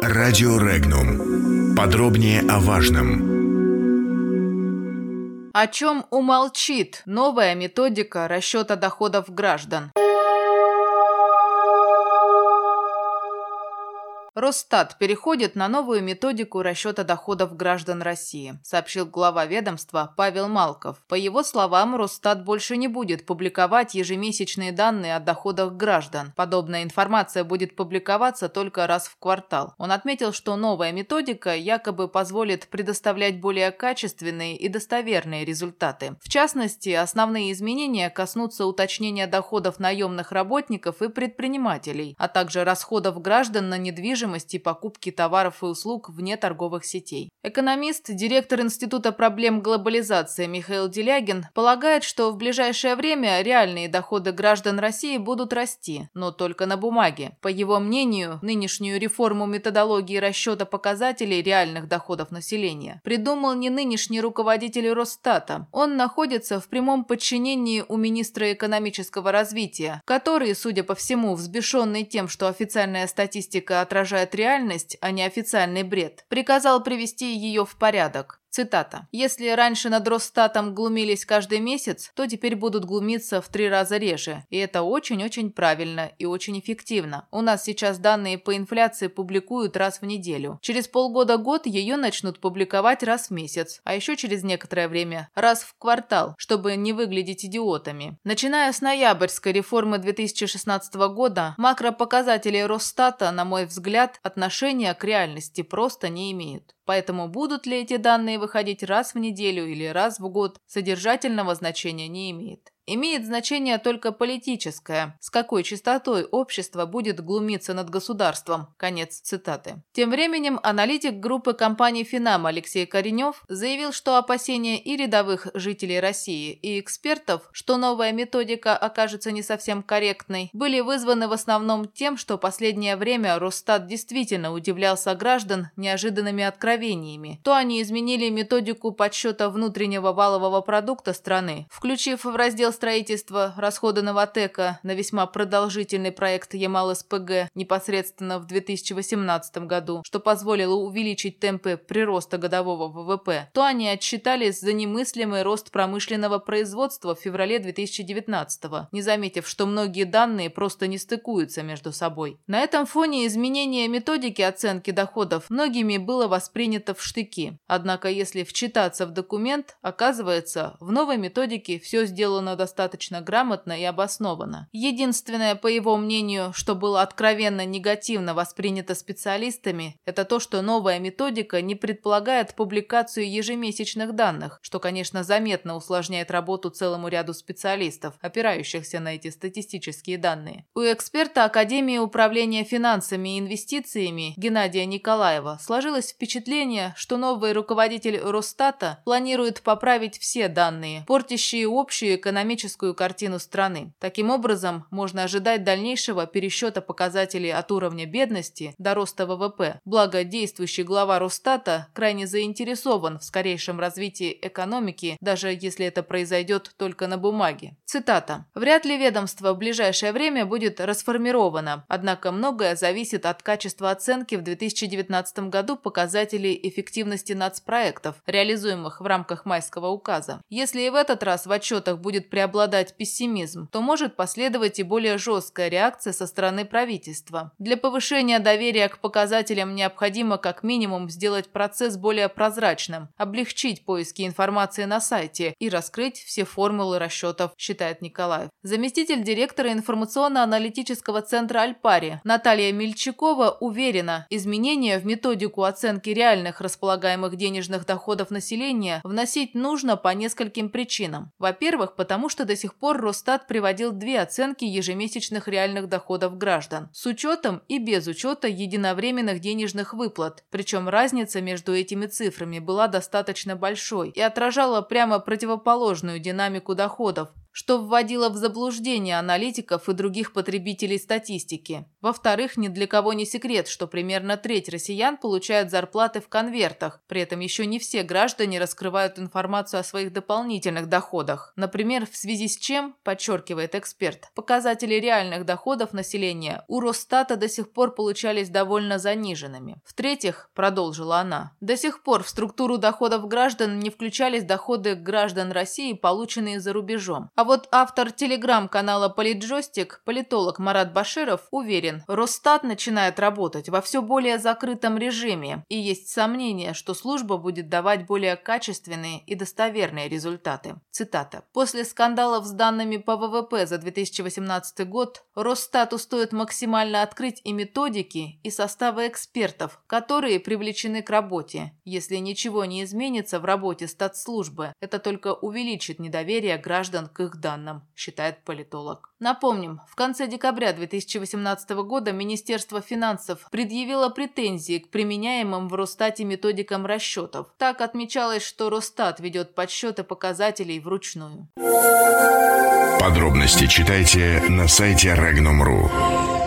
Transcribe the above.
Радио Регнум. Подробнее о важном. О чем умолчит новая методика расчета доходов граждан? Росстат переходит на новую методику расчета доходов граждан России, сообщил глава ведомства Павел Малков. По его словам, Росстат больше не будет публиковать ежемесячные данные о доходах граждан. Подобная информация будет публиковаться только раз в квартал. Он отметил, что новая методика якобы позволит предоставлять более качественные и достоверные результаты. В частности, основные изменения коснутся уточнения доходов наемных работников и предпринимателей, а также расходов граждан на недвижимость недвижимости и покупки товаров и услуг вне торговых сетей. Экономист, директор Института проблем глобализации Михаил Делягин полагает, что в ближайшее время реальные доходы граждан России будут расти, но только на бумаге. По его мнению, нынешнюю реформу методологии расчета показателей реальных доходов населения придумал не нынешний руководитель Росстата. Он находится в прямом подчинении у министра экономического развития, который, судя по всему, взбешенный тем, что официальная статистика отражает отражает реальность, а не официальный бред, приказал привести ее в порядок. Цитата. «Если раньше над Росстатом глумились каждый месяц, то теперь будут глумиться в три раза реже. И это очень-очень правильно и очень эффективно. У нас сейчас данные по инфляции публикуют раз в неделю. Через полгода-год ее начнут публиковать раз в месяц, а еще через некоторое время раз в квартал, чтобы не выглядеть идиотами. Начиная с ноябрьской реформы 2016 года, макропоказатели Росстата, на мой взгляд, отношения к реальности просто не имеют. Поэтому будут ли эти данные выходить раз в неделю или раз в год, содержательного значения не имеет. Имеет значение только политическое, с какой частотой общество будет глумиться над государством. Конец цитаты. Тем временем аналитик группы компаний «Финам» Алексей Коренев заявил, что опасения и рядовых жителей России, и экспертов, что новая методика окажется не совсем корректной, были вызваны в основном тем, что последнее время Росстат действительно удивлялся граждан неожиданными откровениями. То они изменили методику подсчета внутреннего валового продукта страны, включив в раздел строительства расходы Новотека на весьма продолжительный проект Ямал-СПГ непосредственно в 2018 году, что позволило увеличить темпы прироста годового ВВП, то они отчитались за немыслимый рост промышленного производства в феврале 2019 не заметив, что многие данные просто не стыкуются между собой. На этом фоне изменение методики оценки доходов многими было воспринято в штыки. Однако, если вчитаться в документ, оказывается, в новой методике все сделано достаточно грамотно и обоснованно. Единственное, по его мнению, что было откровенно негативно воспринято специалистами, это то, что новая методика не предполагает публикацию ежемесячных данных, что, конечно, заметно усложняет работу целому ряду специалистов, опирающихся на эти статистические данные. У эксперта Академии управления финансами и инвестициями Геннадия Николаева сложилось впечатление, что новый руководитель Росстата планирует поправить все данные, портящие общую экономическую экономическую картину страны. Таким образом, можно ожидать дальнейшего пересчета показателей от уровня бедности до роста ВВП. Благо, действующий глава Росстата крайне заинтересован в скорейшем развитии экономики, даже если это произойдет только на бумаге. Цитата. «Вряд ли ведомство в ближайшее время будет расформировано, однако многое зависит от качества оценки в 2019 году показателей эффективности нацпроектов, реализуемых в рамках майского указа. Если и в этот раз в отчетах будет преобладать пессимизм, то может последовать и более жесткая реакция со стороны правительства. Для повышения доверия к показателям необходимо как минимум сделать процесс более прозрачным, облегчить поиски информации на сайте и раскрыть все формулы расчетов, считает Николаев. Заместитель директора информационно-аналитического центра «Альпари» Наталья Мельчакова уверена, изменения в методику оценки реальных располагаемых денежных доходов населения вносить нужно по нескольким причинам. Во-первых, потому что до сих пор Росстат приводил две оценки ежемесячных реальных доходов граждан с учетом и без учета единовременных денежных выплат, причем разница между этими цифрами была достаточно большой и отражала прямо противоположную динамику доходов, что вводило в заблуждение аналитиков и других потребителей статистики. Во-вторых, ни для кого не секрет, что примерно треть россиян получают зарплаты в конвертах. При этом еще не все граждане раскрывают информацию о своих дополнительных доходах. Например, в связи с чем, подчеркивает эксперт, показатели реальных доходов населения у Росстата до сих пор получались довольно заниженными. В-третьих, продолжила она, до сих пор в структуру доходов граждан не включались доходы граждан России, полученные за рубежом. А вот автор телеграм-канала «Политджойстик», политолог Марат Баширов, уверен, Росстат начинает работать во все более закрытом режиме, и есть сомнение, что служба будет давать более качественные и достоверные результаты. Цитата. «После скандалов с данными по ВВП за 2018 год Росстату стоит максимально открыть и методики, и составы экспертов, которые привлечены к работе. Если ничего не изменится в работе статслужбы, это только увеличит недоверие граждан к их данным, считает политолог. Напомним, в конце декабря 2018 года Министерство финансов предъявило претензии к применяемым в Росстате методикам расчетов. Так отмечалось, что Росстат ведет подсчеты показателей вручную. Подробности читайте на сайте Regnum.ru.